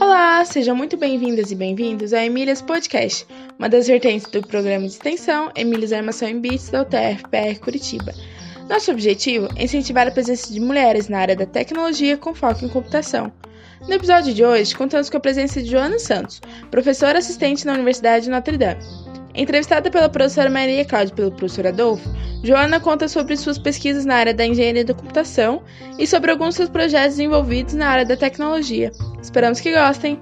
Olá, sejam muito bem-vindas e bem-vindos ao Emílias Podcast, uma das vertentes do programa de extensão Emílias Armação em Bits da UTF-PR Curitiba. Nosso objetivo é incentivar a presença de mulheres na área da tecnologia com foco em computação. No episódio de hoje, contamos com a presença de Joana Santos, professora assistente na Universidade de Notre Dame. Entrevistada pela professora Maria Cláudia e pelo professor Adolfo, Joana conta sobre suas pesquisas na área da engenharia da computação e sobre alguns seus projetos envolvidos na área da tecnologia. Esperamos que gostem!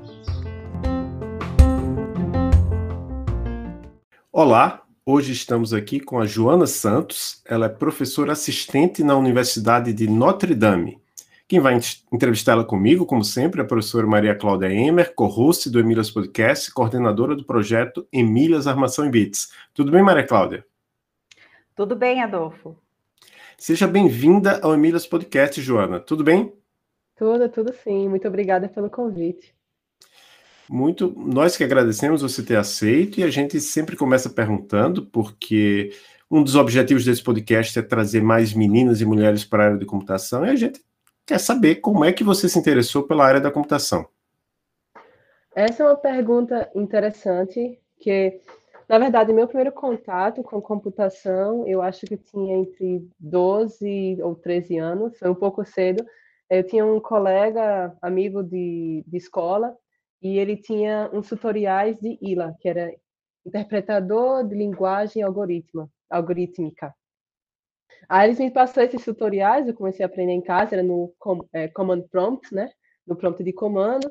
Olá, hoje estamos aqui com a Joana Santos. Ela é professora assistente na Universidade de Notre Dame. Quem vai entrevistá-la comigo, como sempre, é a professora Maria Cláudia Emer, co-host do Emílias Podcast, coordenadora do projeto Emílias Armação em Bits. Tudo bem, Maria Cláudia? Tudo bem, Adolfo. Seja bem-vinda ao Emílias Podcast, Joana. Tudo bem? Tudo, tudo sim. Muito obrigada pelo convite. Muito, nós que agradecemos você ter aceito e a gente sempre começa perguntando, porque um dos objetivos desse podcast é trazer mais meninas e mulheres para a área de computação e a gente quer saber como é que você se interessou pela área da computação. Essa é uma pergunta interessante, que na verdade, meu primeiro contato com computação, eu acho que tinha entre 12 ou 13 anos, foi um pouco cedo. Eu tinha um colega, amigo de, de escola, e ele tinha uns tutoriais de ILA, que era interpretador de linguagem algoritma, algorítmica. Aí eles me passaram esses tutoriais, eu comecei a aprender em casa, era no é, Command Prompt, né? No prompt de comando.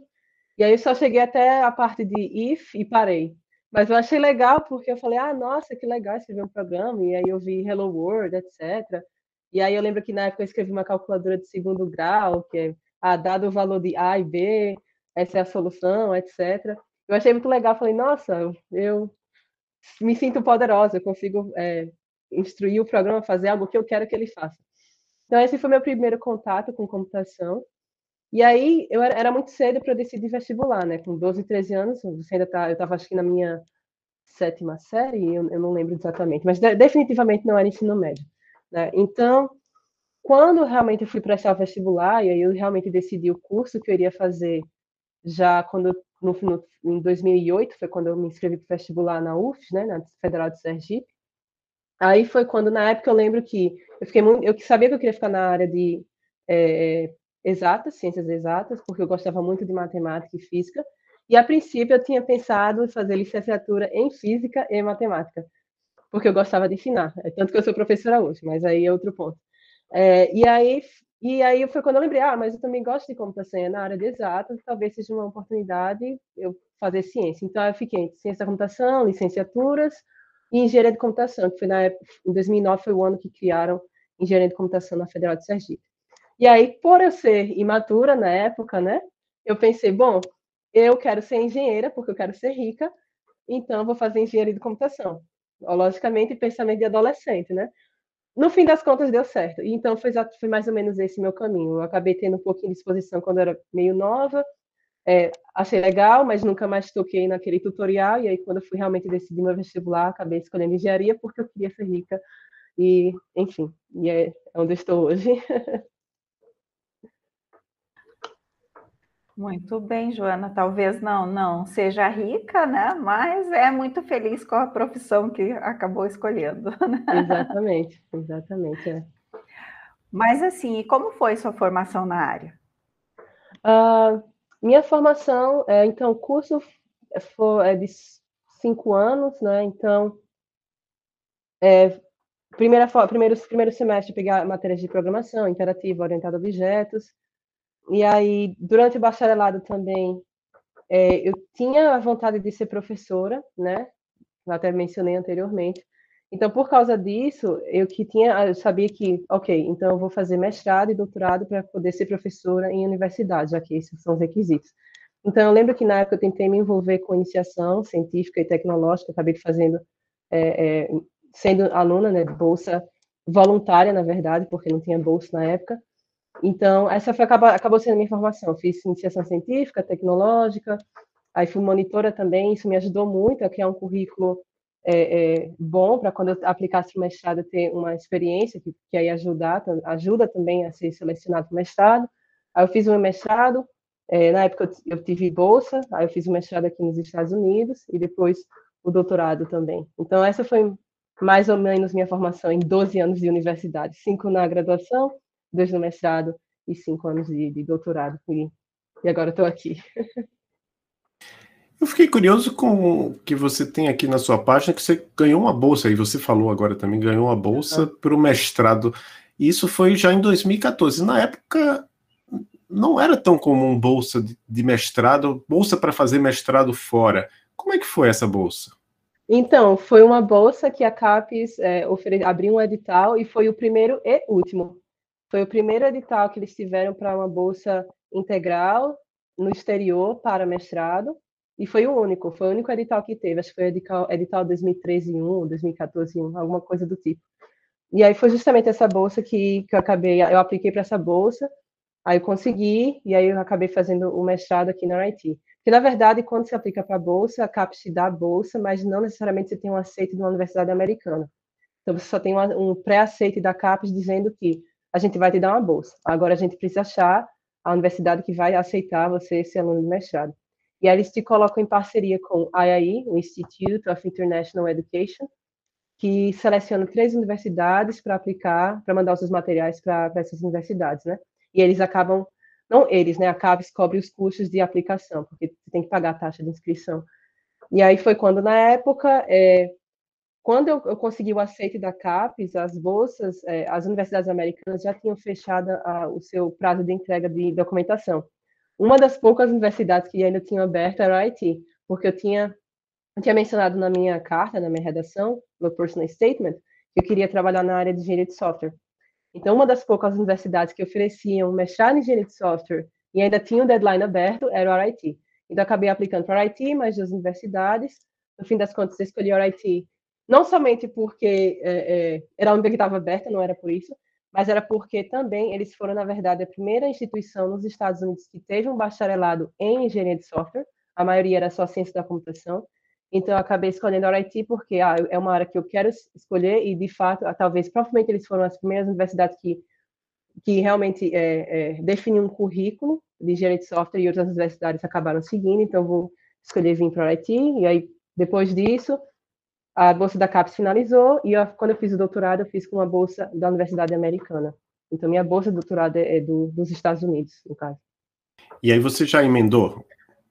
E aí eu só cheguei até a parte de if e parei. Mas eu achei legal porque eu falei, ah, nossa, que legal escrever um programa. E aí eu vi Hello World, etc. E aí eu lembro que na época eu escrevi uma calculadora de segundo grau, que é, ah, dado o valor de A e B, essa é a solução, etc. Eu achei muito legal, falei, nossa, eu me sinto poderosa, eu consigo é, instruir o programa a fazer algo que eu quero que ele faça. Então esse foi meu primeiro contato com computação. E aí, eu era, era muito cedo para decidir vestibular, né? Com 12, 13 anos, você ainda tá, eu estava acho que na minha sétima série, eu, eu não lembro exatamente, mas de, definitivamente não era ensino médio, né? Então, quando realmente eu fui prestar o vestibular, e aí eu realmente decidi o curso que eu iria fazer, já quando no, no em 2008 foi quando eu me inscrevi para o vestibular na UFS, né, na Federal de Sergipe. Aí foi quando na época eu lembro que eu fiquei muito, eu sabia que eu queria ficar na área de é, exatas, ciências exatas, porque eu gostava muito de matemática e física. E a princípio eu tinha pensado em fazer licenciatura em física e matemática, porque eu gostava de ensinar. É tanto que eu sou professora hoje, mas aí é outro ponto. É, e aí e aí foi quando eu lembrei, ah, mas eu também gosto de computação é na área de exatas, talvez seja uma oportunidade eu fazer ciência. Então eu fiquei entre ciência da computação, licenciaturas e engenharia de computação, que foi na época, em 2009 foi o ano que criaram engenharia de computação na Federal de Sergipe. E aí, por eu ser imatura na época, né, eu pensei, bom, eu quero ser engenheira porque eu quero ser rica, então eu vou fazer engenharia de computação. Logicamente, pensamento de adolescente, né? No fim das contas, deu certo. Então, foi, foi mais ou menos esse meu caminho. Eu acabei tendo um pouquinho de exposição quando eu era meio nova, é, achei legal, mas nunca mais toquei naquele tutorial. E aí, quando eu fui realmente decidir meu vestibular, acabei escolhendo engenharia porque eu queria ser rica. E, enfim, e é onde estou hoje. Muito bem, Joana. Talvez não, não seja rica, né? Mas é muito feliz com a profissão que acabou escolhendo. Né? Exatamente, exatamente. É. Mas assim, como foi sua formação na área? Uh, minha formação, é, então, o curso foi, é de cinco anos, né? Então, é, primeira, primeiro, primeiro semestre pegar matérias de programação, interativa, orientada a objetos. E aí, durante o bacharelado também, é, eu tinha a vontade de ser professora, né? Eu até mencionei anteriormente. Então, por causa disso, eu que tinha, eu sabia que, ok, então eu vou fazer mestrado e doutorado para poder ser professora em universidade, já que esses são os requisitos. Então, eu lembro que na época eu tentei me envolver com iniciação científica e tecnológica, acabei fazendo, é, é, sendo aluna, né, bolsa voluntária, na verdade, porque não tinha bolsa na época, então, essa foi, acabou, acabou sendo a minha formação. Fiz iniciação científica, tecnológica, aí fui monitora também, isso me ajudou muito a criar um currículo é, é bom para quando eu aplicasse para o mestrado ter uma experiência que, que aí ajudar, ajuda também a ser selecionado para o mestrado. Aí eu fiz o meu mestrado, é, na época eu, eu tive bolsa, aí eu fiz o mestrado aqui nos Estados Unidos e depois o doutorado também. Então essa foi mais ou menos minha formação em 12 anos de universidade, cinco na graduação, dois no mestrado e cinco anos de, de doutorado. E, e agora estou aqui. Eu fiquei curioso com o que você tem aqui na sua página, que você ganhou uma bolsa, e você falou agora também, ganhou uma bolsa uhum. para o mestrado. Isso foi já em 2014. Na época, não era tão comum bolsa de, de mestrado, bolsa para fazer mestrado fora. Como é que foi essa bolsa? Então, foi uma bolsa que a CAPES é, abriu um edital e foi o primeiro e último. Foi o primeiro edital que eles tiveram para uma bolsa integral no exterior para mestrado. E foi o único, foi o único edital que teve, acho que foi edital, edital 2013 1, 2014 1, alguma coisa do tipo. E aí foi justamente essa bolsa que, que eu acabei, eu apliquei para essa bolsa, aí eu consegui, e aí eu acabei fazendo o mestrado aqui na RIT. Porque, na verdade, quando você aplica para a bolsa, a CAPES te dá a bolsa, mas não necessariamente você tem um aceite de uma universidade americana. Então, você só tem um pré-aceite da CAPES dizendo que a gente vai te dar uma bolsa. Agora, a gente precisa achar a universidade que vai aceitar você ser aluno de mestrado. E eles te colocam em parceria com o IAE, o Institute of International Education, que seleciona três universidades para aplicar, para mandar os seus materiais para essas universidades, né? E eles acabam, não eles, né? A CAPES cobre os custos de aplicação, porque você tem que pagar a taxa de inscrição. E aí foi quando, na época, é, quando eu, eu, consegui o aceite da CAPES, as bolsas, é, as universidades americanas já tinham fechado a, o seu prazo de entrega de documentação uma das poucas universidades que ainda tinham aberto era o IT, porque eu tinha, eu tinha mencionado na minha carta, na minha redação, no personal statement, que eu queria trabalhar na área de engenharia de software. Então, uma das poucas universidades que ofereciam mestrado em engenharia de software e ainda tinha um deadline aberto era o RIT. Então, acabei aplicando para o RIT, mais duas universidades. No fim das contas, escolhi o RIT não somente porque é, é, era a única que estava aberta, não era por isso, mas era porque também eles foram, na verdade, a primeira instituição nos Estados Unidos que teve um bacharelado em engenharia de software, a maioria era só ciência da computação, então eu acabei escolhendo a RIT porque ah, é uma área que eu quero escolher e, de fato, ah, talvez, provavelmente eles foram as primeiras universidades que, que realmente é, é, definiam um currículo de engenharia de software e outras universidades acabaram seguindo, então vou escolher vir para a RIT, e aí, depois disso, a bolsa da CAPES finalizou e eu, quando eu fiz o doutorado, eu fiz com uma bolsa da Universidade Americana. Então, minha bolsa de doutorado é, é do, dos Estados Unidos, no caso. E aí você já emendou?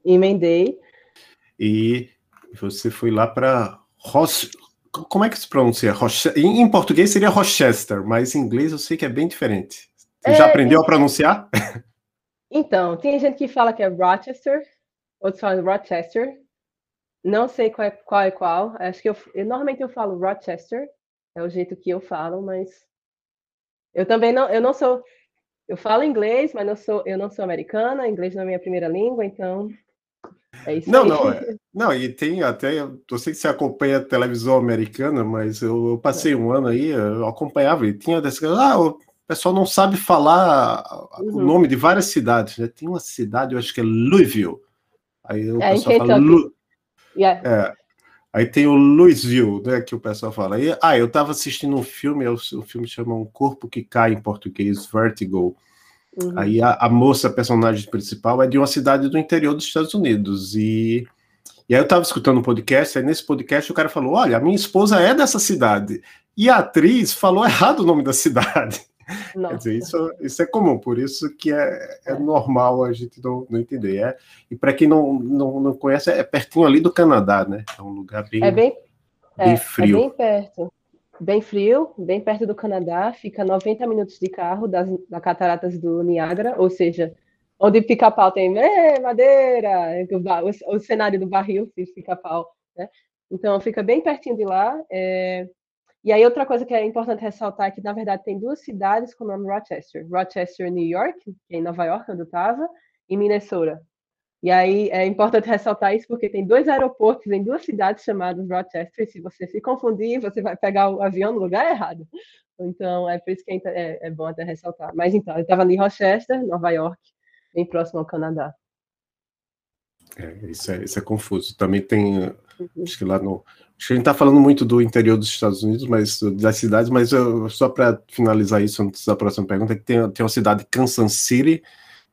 Emendei. E você foi lá para Ross... Como é que se pronuncia? Roche... Em português seria Rochester, mas em inglês eu sei que é bem diferente. Você é, já aprendeu a pronunciar? Então, tem gente que fala que é Rochester, outros falam Rochester, não sei qual é qual. É qual. Acho que eu, eu, normalmente eu falo Rochester, é o jeito que eu falo, mas eu também não, eu não sou, eu falo inglês, mas não sou, eu não sou americana, inglês não é minha primeira língua, então é isso não, aí. Não, é, não, e tem até, eu sei que você acompanha a televisão americana, mas eu, eu passei um ano aí, eu acompanhava e tinha desse, ah, o pessoal não sabe falar uhum. o nome de várias cidades, né? Tem uma cidade, eu acho que é Louisville. Aí o é, pessoal fala Lu, Yeah. É. Aí tem o Louisville, né, que o pessoal fala. E, ah, eu estava assistindo um filme, o, o filme chama Um Corpo que Cai em português, Vertigo. Uhum. Aí a, a, moça, a personagem principal, é de uma cidade do interior dos Estados Unidos. E, e aí eu estava escutando um podcast, aí nesse podcast o cara falou: Olha, a minha esposa é dessa cidade. E a atriz falou errado o nome da cidade. Quer dizer, isso, isso é comum, por isso que é, é, é. normal a gente não, não entender. É, e para quem não, não, não conhece, é pertinho ali do Canadá, né? É um lugar bem, é bem, bem é, frio. É bem perto. Bem frio, bem perto do Canadá, fica 90 minutos de carro das, das cataratas do Niágara, ou seja, onde pica-pau tem madeira, o, o, cenário do barril pica-pau, né? Então fica bem pertinho de lá. É, e aí, outra coisa que é importante ressaltar é que, na verdade, tem duas cidades com o nome Rochester. Rochester, New York, que é em Nova York, onde eu estava, e Minnesota. E aí, é importante ressaltar isso porque tem dois aeroportos em duas cidades chamadas Rochester, e se você se confundir, você vai pegar o avião no lugar errado. Então, é por isso que é, é bom até ressaltar. Mas, então, eu estava em Rochester, Nova York, bem próximo ao Canadá. É, isso, é, isso é confuso. Também tem, uhum. acho que lá no. Acho que a gente está falando muito do interior dos Estados Unidos, mas das cidades, mas eu, só para finalizar isso antes da próxima pergunta, que tem, tem uma cidade, Kansas City,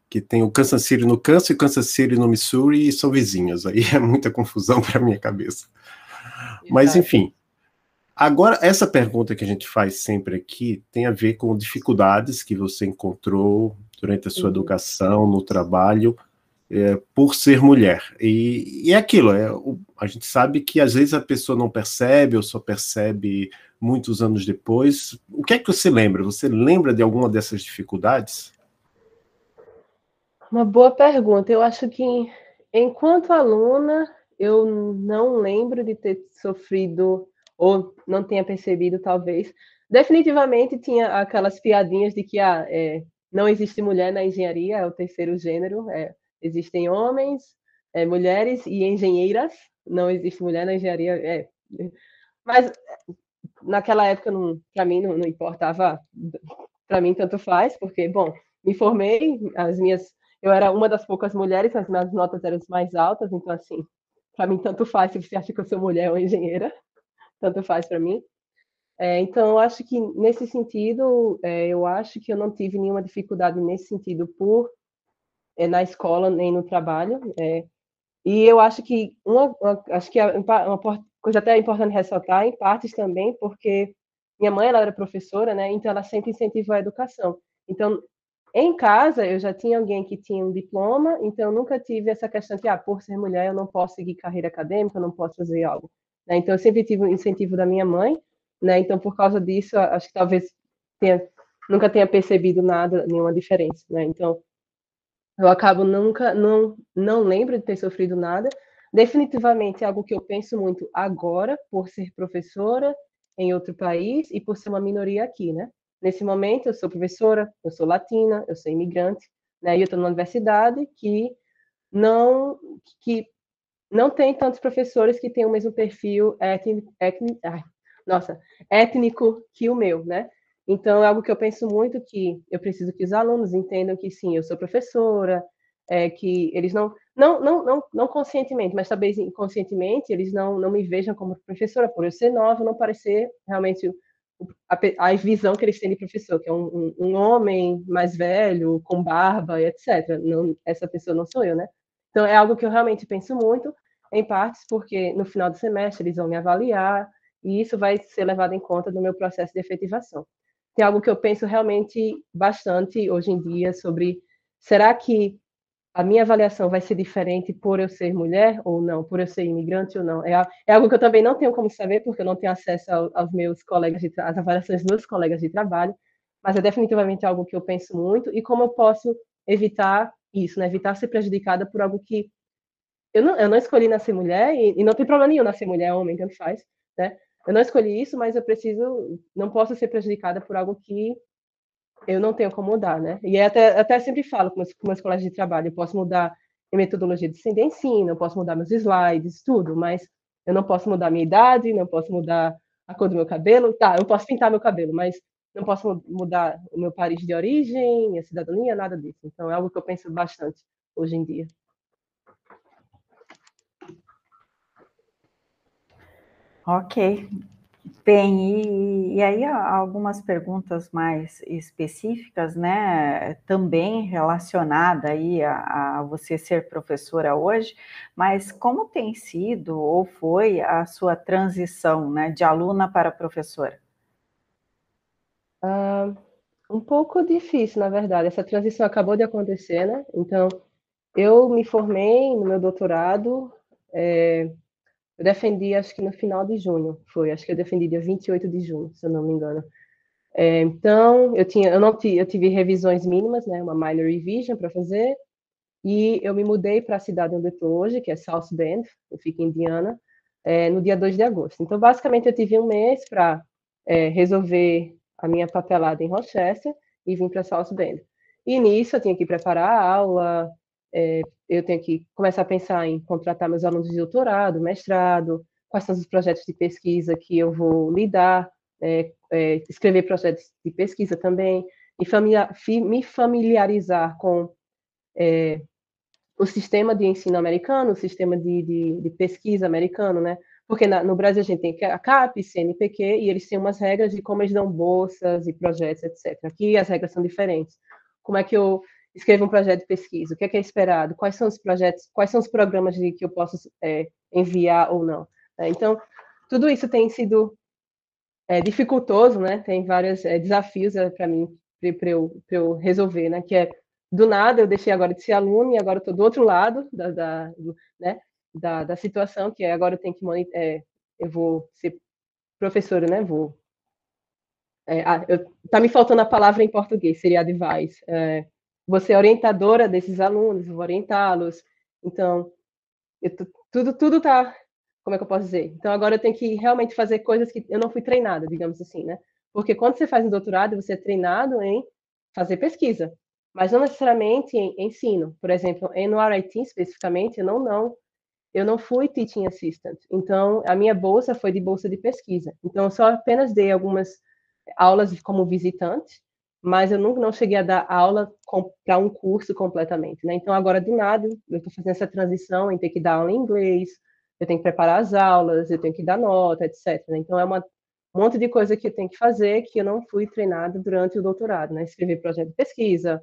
que tem o Kansas City no Kansas e Kansas City no Missouri, e são vizinhos. Aí é muita confusão para minha cabeça. Mas, enfim. Agora, essa pergunta que a gente faz sempre aqui tem a ver com dificuldades que você encontrou durante a sua uhum. educação, no trabalho, é, por ser mulher. E, é aquilo, é, o, a gente sabe que às vezes a pessoa não percebe ou só percebe muitos anos depois. O que é que você lembra? Você lembra de alguma dessas dificuldades? Uma boa pergunta. Eu acho que, enquanto aluna, eu não lembro de ter sofrido, ou não tenha percebido, talvez. Definitivamente tinha aquelas piadinhas de que ah, é, não existe mulher na engenharia, é o terceiro gênero. É, existem homens, é, mulheres e engenheiras. Não existe mulher na engenharia. É. Mas naquela época, para mim, não, não importava. Para mim, tanto faz, porque, bom, me formei, as minhas. Eu era uma das poucas mulheres, as minhas notas eram as mais altas, então, assim, para mim, tanto faz se você acha que eu sou mulher ou engenheira, tanto faz para mim. É, então, eu acho que nesse sentido, é, eu acho que eu não tive nenhuma dificuldade nesse sentido por é, na escola nem no trabalho. É, e eu acho que uma, uma acho que é uma coisa até importante ressaltar, em partes também, porque minha mãe ela era professora, né? Então ela sempre incentivou a educação. Então em casa eu já tinha alguém que tinha um diploma, então eu nunca tive essa questão de ah, por ser mulher eu não posso seguir carreira acadêmica, eu não posso fazer algo. Né? Então eu sempre tive o um incentivo da minha mãe, né? Então por causa disso acho que talvez tenha, nunca tenha percebido nada, nenhuma diferença, né? Então eu acabo nunca, não, não lembro de ter sofrido nada. Definitivamente é algo que eu penso muito agora, por ser professora em outro país e por ser uma minoria aqui, né? Nesse momento, eu sou professora, eu sou latina, eu sou imigrante, né? E eu estou numa universidade que não que não tem tantos professores que têm o mesmo perfil étnico, étnico ai, nossa, étnico que o meu, né? Então, é algo que eu penso muito que eu preciso que os alunos entendam que sim, eu sou professora, é, que eles não, não, não, não, não conscientemente, mas talvez inconscientemente, eles não, não me vejam como professora, por eu ser nova, não parecer realmente a, a visão que eles têm de professor, que é um, um, um, homem mais velho, com barba e etc. Não, essa pessoa não sou eu, né? Então, é algo que eu realmente penso muito, em partes porque no final do semestre eles vão me avaliar, e isso vai ser levado em conta no meu processo de efetivação tem algo que eu penso realmente bastante hoje em dia sobre será que a minha avaliação vai ser diferente por eu ser mulher ou não, por eu ser imigrante ou não. É, é algo que eu também não tenho como saber, porque eu não tenho acesso ao, aos meus colegas, de, às avaliações dos meus colegas de trabalho, mas é definitivamente algo que eu penso muito e como eu posso evitar isso, né? evitar ser prejudicada por algo que eu não, eu não escolhi nascer mulher e, e não tem problema nenhum nascer mulher, homem, tanto faz, né? Eu não escolhi isso, mas eu preciso, não posso ser prejudicada por algo que eu não tenho como mudar, né? E até, até sempre falo com meus, com colegas de trabalho, eu posso mudar a metodologia de ensino, eu posso mudar meus slides, tudo, mas eu não posso mudar minha idade, não posso mudar a cor do meu cabelo, tá, eu posso pintar meu cabelo, mas não posso mudar o meu país de origem, minha cidadania, nada disso. Então é algo que eu penso bastante hoje em dia. Ok. Bem, e, e, aí algumas perguntas mais específicas, né, também relacionada aí a, a, você ser professora hoje, mas como tem sido ou foi a sua transição, né, de aluna para professora? Uh, um pouco difícil, na verdade. Essa transição acabou de acontecer, né? Então, eu me formei no meu doutorado é, eu defendi, acho que no final de junho, foi, acho que eu defendi dia 28 de junho, se eu não me engano. É, então, eu tinha, eu não eu tive revisões mínimas, né, uma minor revision para fazer, e eu me mudei para a cidade onde estou hoje, que é South Bend, eu fico em Indiana, é, no dia 2 de agosto. Então, basicamente, eu tive um mês para é, resolver a minha papelada em Rochester e vim para South Bend. E nisso eu tinha que preparar a aula, é, eu tenho que começar a pensar em contratar meus alunos de doutorado, mestrado, quais são os projetos de pesquisa que eu vou lidar, é, é, escrever projetos de pesquisa também, e familiar, me familiarizar com, é, o sistema de ensino americano, o sistema de, de, de pesquisa americano, né? Porque na, no Brasil a gente tem a CAP, CNPq, e eles têm umas regras de como eles dão bolsas e projetos, etc. Aqui as regras são diferentes. Como é que eu escrevo um projeto de pesquisa? O que é, que é esperado? Quais são os projetos, quais são os programas de, que eu posso é, enviar ou não? É, então, tudo isso tem sido é, dificultoso, né? Tem vários é, desafios é, para mim, para eu, eu resolver, né? Que é do nada eu deixei agora de ser aluno e agora estou do outro lado da, da, né, da, da situação, que é agora eu tenho que é, eu vou ser professora, né? Vou é, eu, tá me faltando a palavra em português, seria advice. É, você é orientadora desses alunos, vou orientá-los. Então, tudo tudo tá, como é que eu posso dizer? Então agora eu tenho que realmente fazer coisas que eu não fui treinada, digamos assim, né? Porque quando você faz um doutorado, você é treinado em fazer pesquisa mas não necessariamente em ensino. Por exemplo, no RIT especificamente, eu não, não, eu não fui teaching assistant. Então, a minha bolsa foi de bolsa de pesquisa. Então, eu só apenas dei algumas aulas como visitante, mas eu nunca não cheguei a dar aula para um curso completamente, né? Então, agora do nada, eu estou fazendo essa transição em ter que dar aula em inglês, eu tenho que preparar as aulas, eu tenho que dar nota, etc. Né? Então, é uma, um monte de coisa que eu tenho que fazer que eu não fui treinada durante o doutorado, né? Escrever projeto de pesquisa,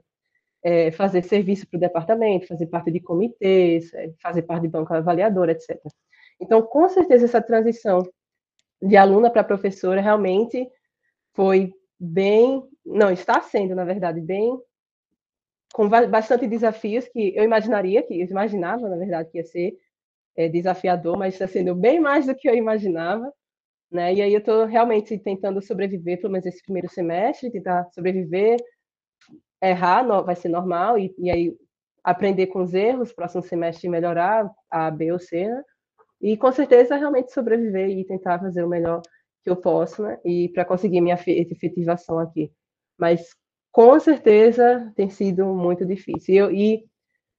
é, fazer serviço para o departamento, fazer parte de comitês, é, fazer parte de banco avaliador, etc. Então, com certeza, essa transição de aluna para professora realmente foi bem, não, está sendo, na verdade, bem, com bastante desafios que eu imaginaria, que eu imaginava, na verdade, que ia ser é, desafiador, mas está sendo bem mais do que eu imaginava, né? E aí eu estou realmente tentando sobreviver, pelo menos esse primeiro semestre, tentar sobreviver, errar vai ser normal, e, e aí aprender com os erros, próximo semestre melhorar a B ou C, né? E com certeza realmente sobreviver e tentar fazer o melhor que eu posso, né? E para conseguir minha efetivação aqui. Mas com certeza tem sido muito difícil. E, eu, e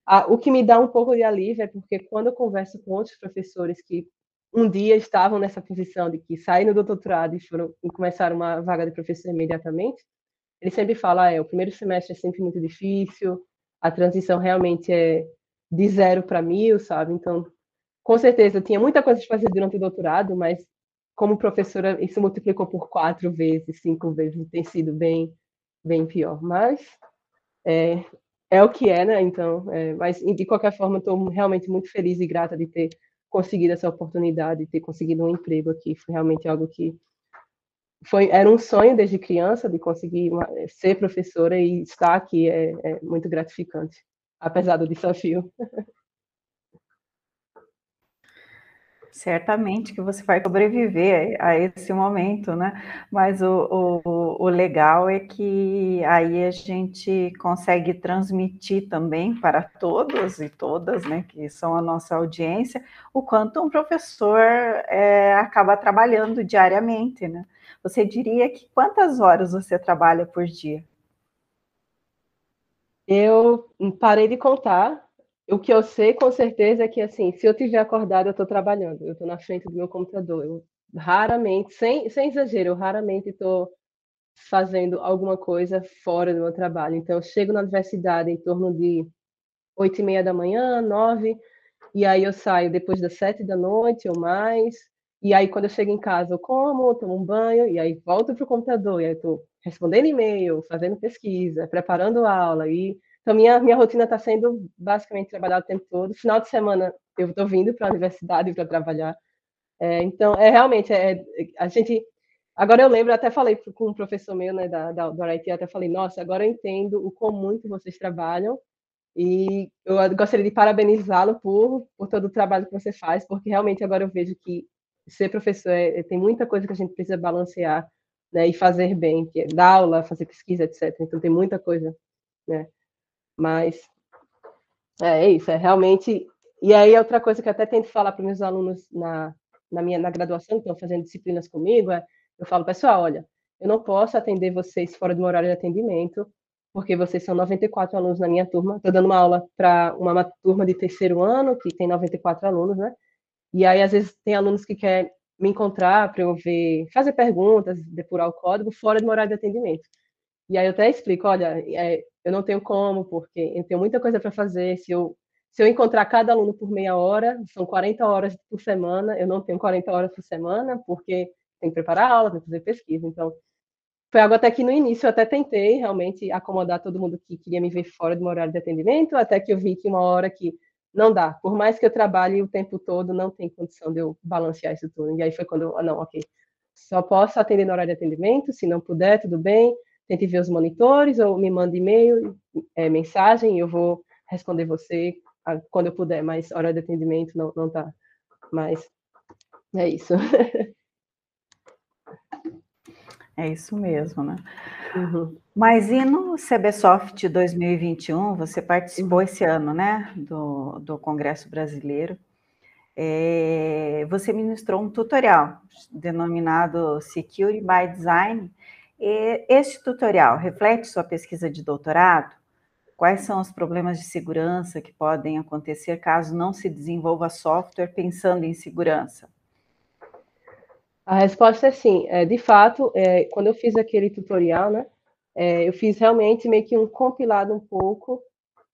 a, o que me dá um pouco de alívio é porque quando eu converso com outros professores que um dia estavam nessa posição de que saíram do doutorado e foram e começaram uma vaga de professor imediatamente, ele sempre fala, ah, é, o primeiro semestre é sempre muito difícil, a transição realmente é de zero para mil, sabe? Então, com certeza, eu tinha muita coisa de fazer durante o doutorado, mas como professora, isso multiplicou por quatro vezes, cinco vezes, tem sido bem, bem pior. Mas é, é o que é, né? Então, é, mas de qualquer forma, estou realmente muito feliz e grata de ter conseguido essa oportunidade, de ter conseguido um emprego aqui. Foi realmente algo que foi, era um sonho desde criança de conseguir uma, ser professora e estar aqui é, é muito gratificante, apesar do desafio. Certamente que você vai sobreviver a esse momento, né? Mas o, o, o, legal é que aí a gente consegue transmitir também para todos e todas, né, que são a nossa audiência, o quanto um professor é, acaba trabalhando diariamente, né? Você diria que quantas horas você trabalha por dia? Eu parei de contar. O que eu sei com certeza é que, assim, se eu tiver acordado, eu estou trabalhando. Eu estou na frente do meu computador. Eu raramente, sem, sem exagero, eu raramente estou fazendo alguma coisa fora do meu trabalho. Então, eu chego na universidade em torno de oito e meia da manhã, nove, e aí eu saio depois das sete da noite ou mais. E aí, quando eu chego em casa, eu como, tomo um banho, e aí volto para o computador, e aí estou respondendo e-mail, fazendo pesquisa, preparando aula. E... Então, minha, minha rotina está sendo basicamente trabalhar o tempo todo. Final de semana, eu estou vindo para a universidade para trabalhar. É, então, é realmente, é, a gente... Agora eu lembro, até falei com um professor meu, né, da, da, do RIT, até falei, nossa, agora eu entendo o quão muito vocês trabalham, e eu gostaria de parabenizá-lo por, por todo o trabalho que você faz, porque realmente agora eu vejo que ser professor é, tem muita coisa que a gente precisa balancear, né, e fazer bem, que é dar aula, fazer pesquisa, etc. Então tem muita coisa, né? Mas é, é isso, é realmente. E aí outra coisa que eu até tento falar para meus alunos na, na minha na graduação que estão fazendo disciplinas comigo é, eu falo pessoal, olha, eu não posso atender vocês fora do horário de atendimento, porque vocês são 94 alunos na minha turma. Estou dando uma aula para uma, turma de terceiro ano que tem 94 alunos, né? E aí, às vezes, tem alunos que querem me encontrar para eu ver, fazer perguntas, depurar o código fora do horário de atendimento. E aí eu até explico, olha, é, eu não tenho como, porque eu tenho muita coisa para fazer, se eu, se eu encontrar cada aluno por meia hora, são 40 horas por semana, eu não tenho 40 horas por semana, porque tem que preparar aula, tem que fazer pesquisa. Então, foi algo até que no início eu até tentei realmente acomodar todo mundo que queria me ver fora do meu horário de atendimento, até que eu vi que uma hora que não dá. Por mais que eu trabalhe o tempo todo, não tem condição de eu balancear isso tudo. E aí foi quando ah, não, ok, só posso atender no horário de atendimento, se não puder, tudo bem, tente ver os monitores ou me manda e-mail, é, mensagem, eu vou responder você quando eu puder, mas hora de atendimento não, não tá. Mas é isso. É isso mesmo, né? Uhum. Mas e no CBSoft 2021, você participou esse ano, né, do, do Congresso Brasileiro. É, você ministrou um tutorial denominado Security by Design. Este tutorial reflete sua pesquisa de doutorado? Quais são os problemas de segurança que podem acontecer caso não se desenvolva software pensando em segurança? A resposta é sim. É, de fato, é, quando eu fiz aquele tutorial, né, é, eu fiz realmente meio que um compilado um pouco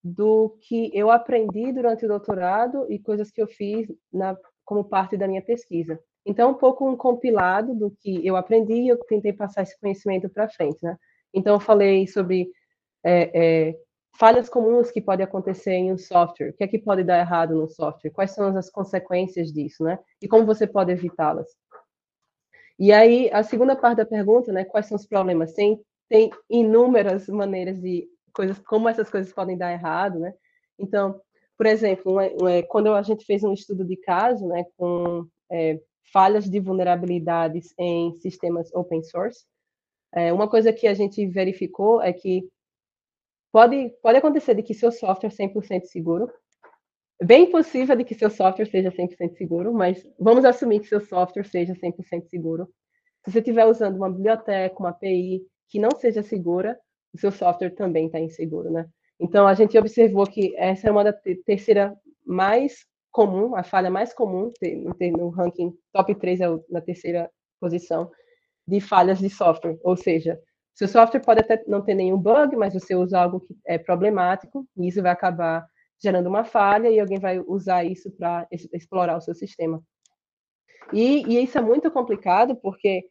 do que eu aprendi durante o doutorado e coisas que eu fiz na, como parte da minha pesquisa. Então, um pouco um compilado do que eu aprendi e eu tentei passar esse conhecimento para frente, né? Então, eu falei sobre é, é, falhas comuns que podem acontecer em um software, o que é que pode dar errado no software, quais são as consequências disso, né? E como você pode evitá-las. E aí, a segunda parte da pergunta, né, quais são os problemas? Tem, tem inúmeras maneiras de coisas, como essas coisas podem dar errado, né? Então, por exemplo, quando a gente fez um estudo de caso, né, com é, falhas de vulnerabilidades em sistemas open source, é, uma coisa que a gente verificou é que pode, pode acontecer de que seu software é 100% seguro, bem possível de que seu software seja 100% seguro, mas vamos assumir que seu software seja 100% seguro. Se você estiver usando uma biblioteca, uma API que não seja segura, o seu software também está inseguro, né? Então, a gente observou que essa é uma da terceira mais comum, a falha mais comum, no ranking top 3 é na terceira posição, de falhas de software. Ou seja, seu software pode até não ter nenhum bug, mas você usa algo que é problemático, e isso vai acabar gerando uma falha e alguém vai usar isso para explorar o seu sistema. E, e, isso é muito complicado porque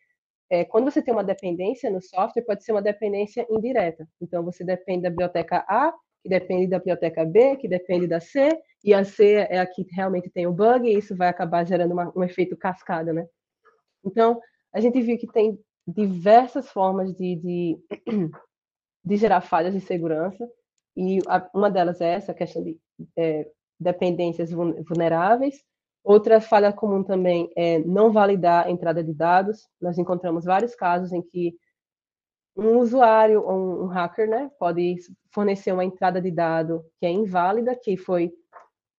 é, quando você tem uma dependência no software, pode ser uma dependência indireta. Então, você depende da biblioteca A, que depende da biblioteca B, que depende da C, e a C é a que realmente tem o bug, e isso vai acabar gerando uma, um efeito cascada, né? Então, a gente viu que tem diversas formas de, de, de gerar falhas de segurança, e a, uma delas é essa questão de é, dependências vulneráveis. Outra falha comum também é não validar a entrada de dados. Nós encontramos vários casos em que um usuário ou um hacker né, pode fornecer uma entrada de dado que é inválida, que foi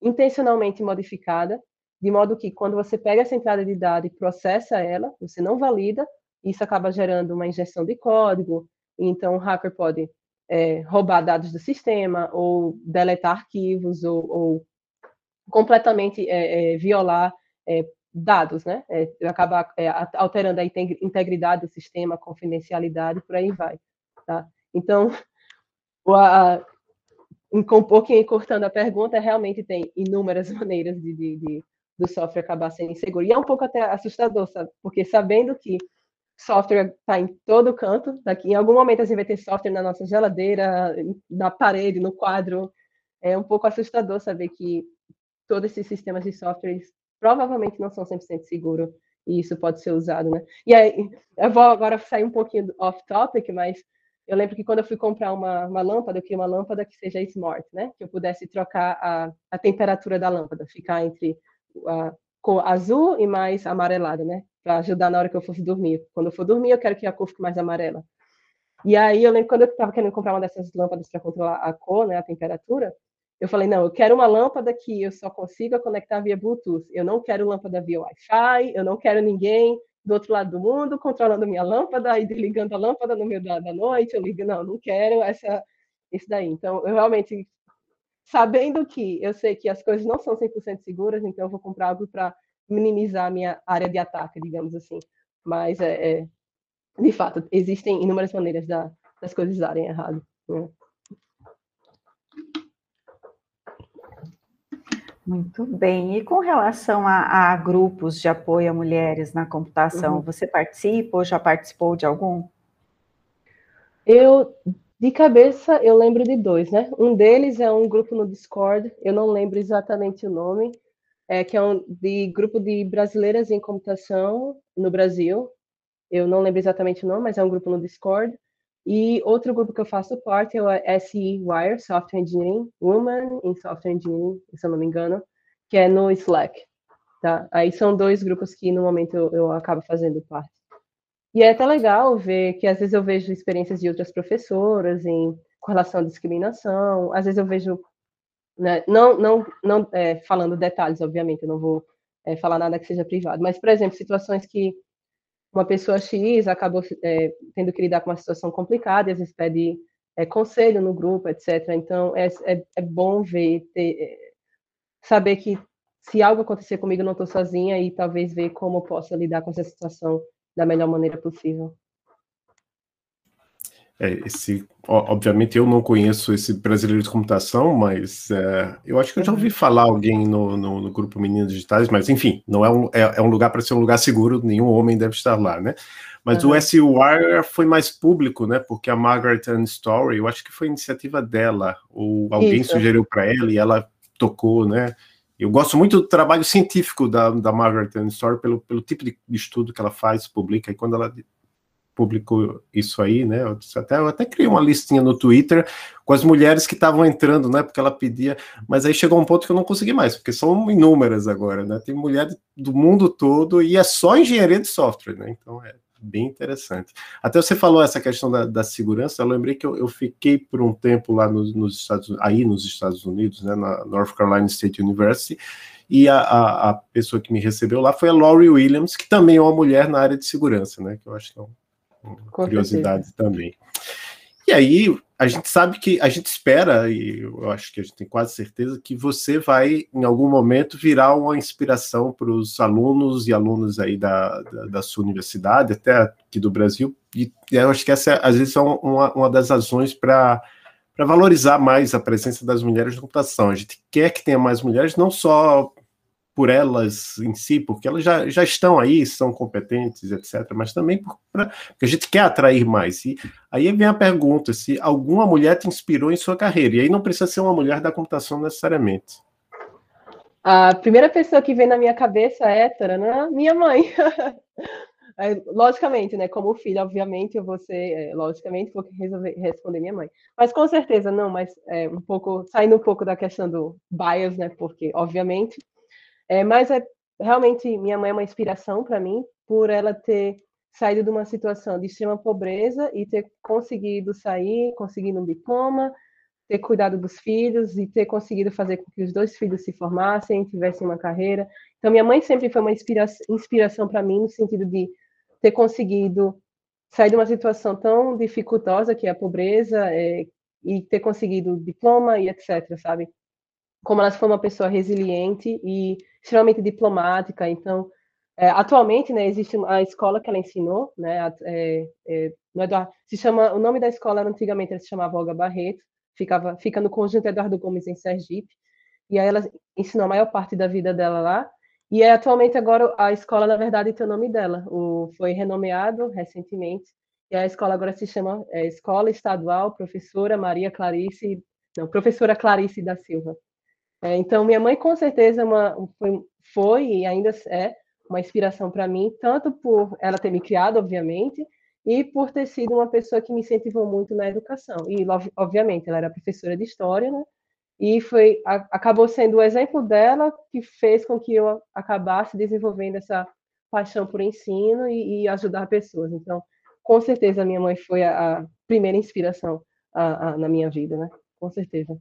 intencionalmente modificada, de modo que quando você pega essa entrada de dado e processa ela, você não valida, isso acaba gerando uma injeção de código, então o hacker pode é, roubar dados do sistema, ou deletar arquivos, ou, ou completamente é, é, violar é, dados, né? É, acabar é, alterando a integridade do sistema, confidencialidade, por aí vai. Tá? Então, a, um pouquinho encurtando a pergunta, realmente tem inúmeras maneiras de, de, de do software acabar sendo inseguro. E é um pouco até assustador, sabe? porque sabendo que software está em todo canto. Daqui, em algum momento a gente vai ter software na nossa geladeira, na parede, no quadro. É um pouco assustador saber que todos esses sistemas de softwares provavelmente não são 100% seguros e isso pode ser usado, né? E aí, eu vou agora sair um pouquinho off-topic, mas eu lembro que quando eu fui comprar uma, uma lâmpada, eu queria uma lâmpada que seja smart, né? Que eu pudesse trocar a, a temperatura da lâmpada, ficar entre a cor azul e mais amarelada, né? para ajudar na hora que eu fosse dormir. Quando eu for dormir, eu quero que a cor fique mais amarela. E aí eu lembro quando eu estava querendo comprar uma dessas lâmpadas para controlar a cor, né, a temperatura, eu falei, não, eu quero uma lâmpada que eu só consiga conectar via Bluetooth. Eu não quero lâmpada via Wi-Fi, eu não quero ninguém do outro lado do mundo controlando minha lâmpada e desligando a lâmpada no meio da, da noite. Eu ligo, não, não quero essa, isso daí. Então, eu realmente, sabendo que eu sei que as coisas não são 100% seguras, então eu vou comprar algo para minimizar a minha área de ataque, digamos assim. Mas, é, é de fato, existem inúmeras maneiras da, das coisas darem errado. Né? Muito bem. E com relação a, a grupos de apoio a mulheres na computação, uhum. você participa ou já participou de algum? Eu, de cabeça, eu lembro de dois, né? Um deles é um grupo no Discord, eu não lembro exatamente o nome, é, que é um de grupo de brasileiras em computação no Brasil. Eu não lembro exatamente o nome, mas é um grupo no Discord. E outro grupo que eu faço parte é o SE Wire, Software Engineering, Woman in Software Engineering, se eu não me engano, que é no Slack. Tá? Aí são dois grupos que no momento eu, eu acabo fazendo parte. E é até legal ver que às vezes eu vejo experiências de outras professoras em com relação à discriminação, às vezes eu vejo, né, não, não, não é, falando detalhes, obviamente, eu não vou é, falar nada que seja privado, mas, por exemplo, situações que uma pessoa X acabou é, tendo que lidar com uma situação complicada, às vezes pede é, conselho no grupo, etc. Então, é, é, é bom ver, ter, é, saber que se algo acontecer comigo, não estou sozinha e talvez ver como eu posso lidar com essa situação da melhor maneira possível. É, esse, obviamente eu não conheço esse brasileiro de computação, mas é, eu acho que eu já ouvi falar alguém no, no, no grupo Meninos Digitais, mas enfim, não é um, é, é um lugar para ser um lugar seguro, nenhum homem deve estar lá, né? Mas uhum. o SUR foi mais público, né? Porque a Margaret Ann Story, eu acho que foi iniciativa dela, ou alguém Isso. sugeriu para ela e ela tocou, né? Eu gosto muito do trabalho científico da, da Margaret Ann Story pelo, pelo tipo de estudo que ela faz, publica, e quando ela publicou isso aí, né? Eu até, eu até criei uma listinha no Twitter com as mulheres que estavam entrando, né? Porque ela pedia, mas aí chegou um ponto que eu não consegui mais, porque são inúmeras agora, né? Tem mulheres do mundo todo e é só engenharia de software, né? Então é bem interessante. Até você falou essa questão da, da segurança, eu lembrei que eu, eu, fiquei por um tempo lá nos, nos Estados aí nos Estados Unidos, né? Na North Carolina State University. E a, a, a pessoa que me recebeu lá foi a Laurie Williams, que também é uma mulher na área de segurança, né? Que eu acho que é curiosidade também. E aí, a gente sabe que a gente espera, e eu acho que a gente tem quase certeza, que você vai, em algum momento, virar uma inspiração para os alunos e alunas aí da, da, da, sua universidade, até aqui do Brasil. E eu acho que essa, às vezes, é uma, uma das razões para para valorizar mais a presença das mulheres na computação. A gente quer que tenha mais mulheres, não só por elas em si, porque elas já, já estão aí, são competentes, etc., mas também por, pra, porque a gente quer atrair mais. E aí vem a pergunta: se alguma mulher te inspirou em sua carreira, e aí não precisa ser uma mulher da computação necessariamente. A primeira pessoa que vem na minha cabeça é hétera, né? Minha mãe. logicamente, né? Como filho, obviamente, eu vou ser, é, logicamente, vou resolver, responder minha mãe. Mas com certeza, não, mas é, um pouco, saindo um pouco da questão do bias, né? Porque, obviamente, é, mas é realmente minha mãe é uma inspiração para mim por ela ter saído de uma situação de extrema pobreza e ter conseguido sair, conseguindo um diploma, ter cuidado dos filhos e ter conseguido fazer com que os dois filhos se formassem, tivessem uma carreira. Então minha mãe sempre foi uma inspira inspiração para mim no sentido de ter conseguido sair de uma situação tão dificultosa que é a pobreza é, e ter conseguido diploma e etc, sabe? Como ela foi uma pessoa resiliente e extremamente diplomática. Então, é, atualmente, né, existe a escola que ela ensinou, né, é, é, Eduardo, se chama, o nome da escola antigamente se chamava Olga Barreto, ficava, fica no conjunto Eduardo Gomes em Sergipe, e aí ela ensinou a maior parte da vida dela lá, e é atualmente agora a escola, na verdade, tem o nome dela, o, foi renomeado recentemente, e a escola agora se chama é, Escola Estadual Professora Maria Clarice, não, Professora Clarice da Silva. É, então, minha mãe com certeza é uma, foi, foi e ainda é uma inspiração para mim, tanto por ela ter me criado, obviamente, e por ter sido uma pessoa que me incentivou muito na educação. E, obviamente, ela era professora de história, né? E foi, a, acabou sendo o exemplo dela que fez com que eu acabasse desenvolvendo essa paixão por ensino e, e ajudar pessoas. Então, com certeza, minha mãe foi a, a primeira inspiração a, na minha vida, né? Com certeza.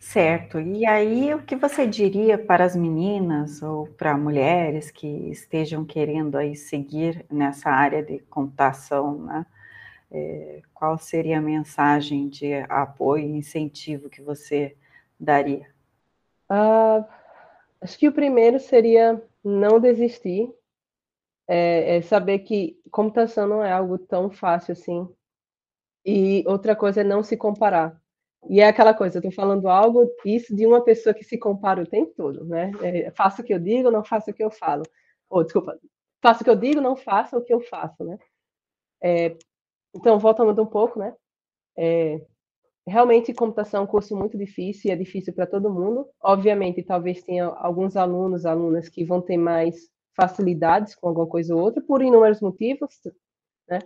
Certo. E aí, o que você diria para as meninas ou para mulheres que estejam querendo aí seguir nessa área de computação, né? É, qual seria a mensagem de apoio e incentivo que você daria? Uh, acho que o primeiro seria não desistir, é, é saber que computação não é algo tão fácil assim, E outra coisa é não se comparar. E é aquela coisa, eu estou falando algo, isso de uma pessoa que se compara o tempo todo, né? É, faço o que eu digo, não faço o que eu falo. Ou, desculpa, faço o que eu digo, não faço o que eu faço, né? É, então, voltando um pouco, né? É, realmente, computação é um curso muito difícil e é difícil para todo mundo. Obviamente, talvez tenha alguns alunos, alunas que vão ter mais facilidades com alguma coisa ou outra, por inúmeros motivos, né?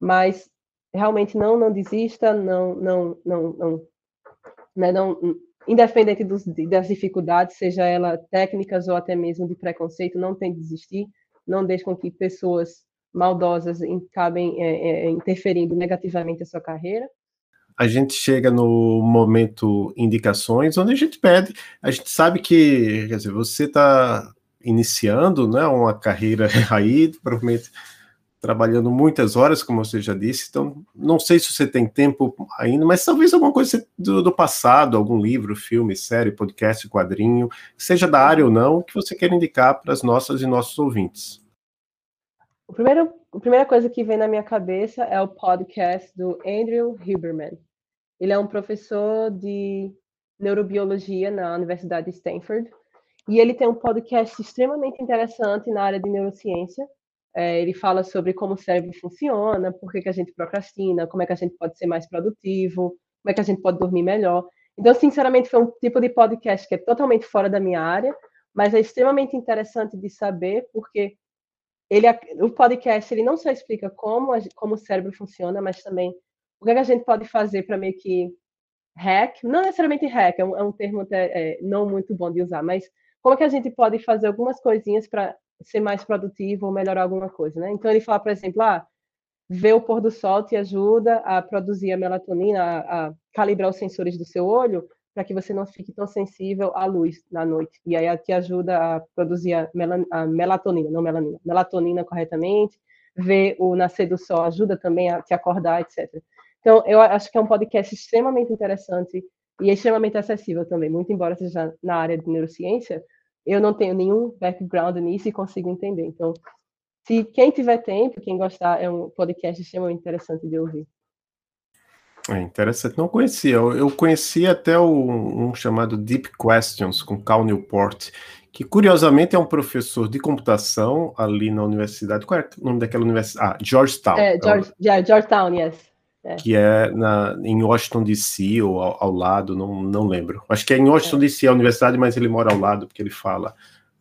Mas realmente não não desista, não não não não, né, não independente dos, das dificuldades, seja ela técnicas ou até mesmo de preconceito, não tem de desistir, não deixe com que pessoas maldosas acabem é, é, interferindo negativamente a sua carreira. A gente chega no momento indicações, onde a gente pede, a gente sabe que, quer dizer, você está iniciando, né, uma carreira aí, provavelmente trabalhando muitas horas, como você já disse, então não sei se você tem tempo ainda, mas talvez alguma coisa do, do passado, algum livro, filme, série, podcast, quadrinho, seja da área ou não, que você quer indicar para as nossas e nossos ouvintes. O primeiro, a primeira coisa que vem na minha cabeça é o podcast do Andrew Huberman. Ele é um professor de neurobiologia na Universidade de Stanford e ele tem um podcast extremamente interessante na área de neurociência, é, ele fala sobre como o cérebro funciona, por que, que a gente procrastina, como é que a gente pode ser mais produtivo, como é que a gente pode dormir melhor. Então, sinceramente, foi um tipo de podcast que é totalmente fora da minha área, mas é extremamente interessante de saber, porque ele, o podcast ele não só explica como, a, como o cérebro funciona, mas também o que, é que a gente pode fazer para meio que hack, não necessariamente hack, é um, é um termo até, é, não muito bom de usar, mas como é que a gente pode fazer algumas coisinhas para ser mais produtivo ou melhorar alguma coisa, né? Então ele fala, por exemplo, ah, ver o pôr do sol te ajuda a produzir a melatonina, a, a calibrar os sensores do seu olho para que você não fique tão sensível à luz na noite. E aí te ajuda a produzir a, melan a melatonina, não melanina, melatonina corretamente. Ver o nascer do sol ajuda também a te acordar, etc. Então, eu acho que é um podcast extremamente interessante e extremamente acessível também, muito embora seja na área de neurociência, eu não tenho nenhum background nisso e consigo entender. Então, se quem tiver tempo, quem gostar, é um podcast extremamente interessante de ouvir. É interessante, não conhecia. Eu conheci até o, um chamado Deep Questions com Cal Newport, que curiosamente é um professor de computação ali na universidade. Qual é o nome daquela universidade? Ah, Georgetown. É, George, yeah, Georgetown, yes. É. Que é na, em Washington DC ou ao, ao, lado, não, não lembro. Acho que é em Washington é. DC a universidade, mas ele mora ao lado, porque ele fala.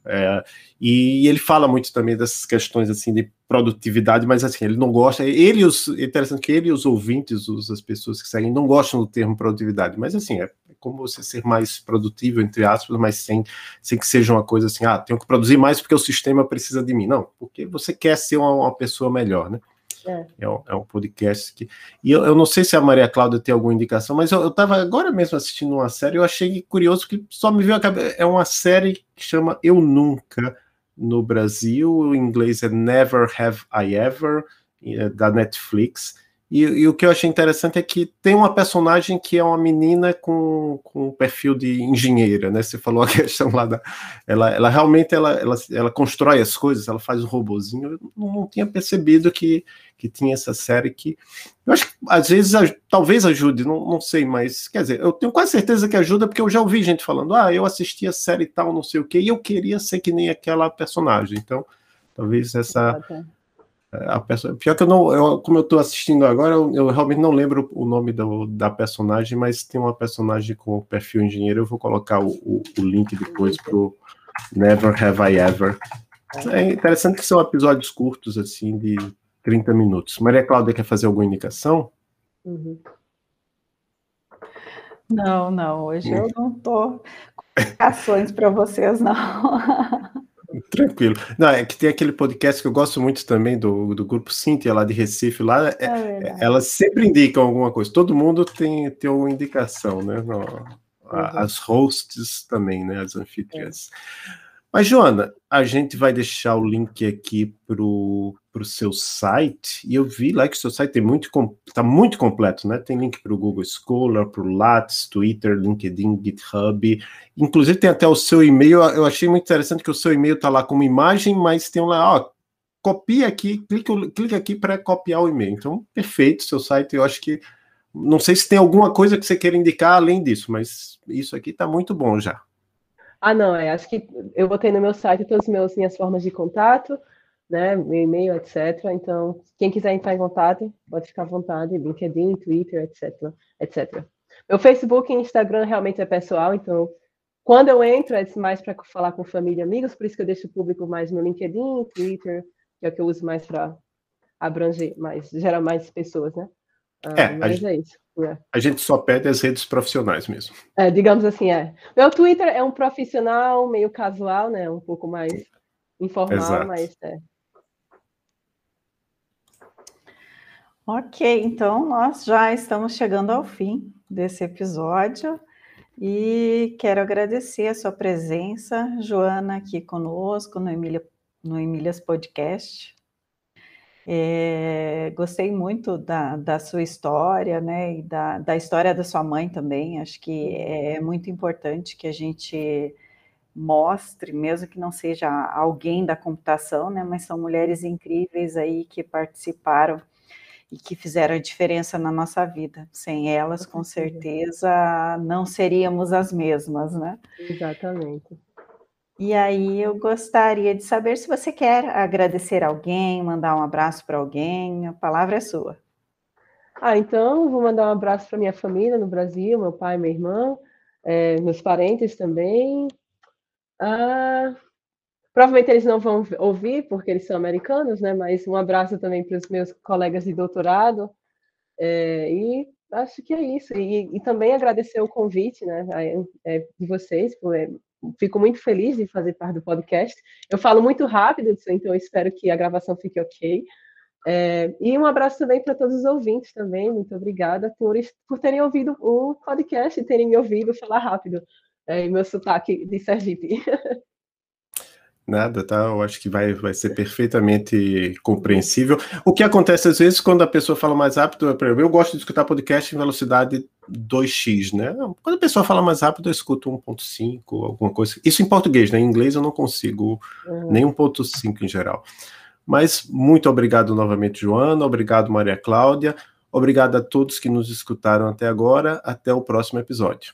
É, e, ele fala muito também dessas questões assim de produtividade, mas assim, ele não gosta. Ele os é interessante que ele e os ouvintes, os, as pessoas que seguem, não gostam do termo produtividade, mas assim, é, é como você ser mais produtivo, entre aspas, mas sem, sem que seja uma coisa assim, ah, tenho que produzir mais porque o sistema precisa de mim. Não, porque você quer ser uma, uma pessoa melhor, né? É. É, um, é um podcast que. E eu, eu, não sei se a Maria Cláudia tem alguma indicação, mas eu estava agora mesmo assistindo uma série, eu achei curioso que só me viu a cabeça. É uma série que chama Eu Nunca no Brasil, em inglês é Never Have I Ever, é da Netflix. E, e, o que eu achei interessante é que tem uma personagem que é uma menina com, com um perfil de engenheira, né? Você falou a questão lá da. Ela, ela realmente ela, ela, ela constrói as coisas, ela faz um robozinho. Eu não, não tinha percebido que, que tinha essa série que. Eu acho que às vezes talvez ajude, não, não sei, mas quer dizer, eu tenho quase certeza que ajuda, porque eu já ouvi gente falando, ah, eu assisti a série tal, não sei o quê, e eu queria ser que nem aquela personagem. Então, talvez essa. A pessoa, pior que eu não, eu, como eu estou assistindo agora, eu, eu, realmente não lembro o nome do, da personagem, mas tem uma personagem com o perfil engenheiro. Eu vou colocar o, o, o link depois pro Never Have I Ever. É interessante que são episódios curtos, assim, de 30 minutos. Maria Cláudia quer fazer alguma indicação? Uhum. Não, não, hoje eu não estou com indicações para vocês, não. Tranquilo. Não, é que tem aquele podcast que eu gosto muito também do, do grupo Cintia lá de Recife, lá é, é elas sempre indicam alguma coisa. Todo mundo tem, tem uma indicação, né? No, uhum. As hosts também, né? As anfitriãs. É. Mas, Joana, a gente vai deixar o link aqui para o seu site, e eu vi lá que o seu site está muito, tá muito completo, né? Tem link para o Google Scholar, para o Lattes, Twitter, LinkedIn, GitHub, inclusive tem até o seu e-mail. Eu achei muito interessante que o seu e-mail está lá como imagem, mas tem lá, ó, copia aqui, clica, clica aqui para copiar o e-mail. Então, perfeito, seu site. Eu acho que. Não sei se tem alguma coisa que você queira indicar além disso, mas isso aqui está muito bom já. Ah, não, é. Acho que eu botei no meu site todas as minhas formas de contato, né? Meu e-mail, etc. Então, quem quiser entrar em contato, pode ficar à vontade, LinkedIn, Twitter, etc. etc. Meu Facebook e Instagram realmente é pessoal, então quando eu entro é mais para falar com família e amigos, por isso que eu deixo público mais meu LinkedIn, Twitter, que é o que eu uso mais para abranger mais, gerar mais pessoas, né? Ah, é, mas a, é isso. É. A gente só pede as redes profissionais mesmo. É, digamos assim, é. Meu Twitter é um profissional meio casual, né? Um pouco mais informal, Exato. mas é. Ok, então nós já estamos chegando ao fim desse episódio e quero agradecer a sua presença, Joana, aqui conosco no, Emília, no Emílias Podcast. É, gostei muito da, da, sua história, né, e da, da, história da sua mãe também. Acho que é muito importante que a gente mostre, mesmo que não seja alguém da computação, né, mas são mulheres incríveis aí que participaram e que fizeram a diferença na nossa vida. Sem elas, com certeza, não seríamos as mesmas, né? Exatamente. E aí eu gostaria de saber se você quer agradecer alguém, mandar um abraço para alguém, a palavra é sua. Ah, então vou mandar um abraço para minha família no Brasil, meu pai, minha irmã, é, meus parentes também. Ah, Provavelmente eles não vão ouvir, porque eles são americanos, né? Mas um abraço também para os meus colegas de doutorado. É, e acho que é isso. E, e, também agradecer o convite, né? É, de vocês. É, fico muito feliz de fazer parte do podcast. Eu falo muito rápido, então espero que a gravação fique ok. É, e um abraço também para todos os ouvintes também. Muito obrigada por, por terem ouvido o podcast e terem me ouvido falar rápido. É, meu sotaque de Sergipe. Nada, tá? Eu acho que vai, vai ser perfeitamente compreensível. O que acontece às vezes quando a pessoa fala mais rápido, eu gosto de escutar podcast em velocidade 2x, né? Quando a pessoa fala mais rápido, eu escuto 1.5, alguma coisa. Isso em português, né? Em inglês eu não consigo uhum. nem 1.5 em geral. Mas muito obrigado novamente, Joana. Obrigado, Maria Cláudia. Obrigado a todos que nos escutaram até agora. Até o próximo episódio.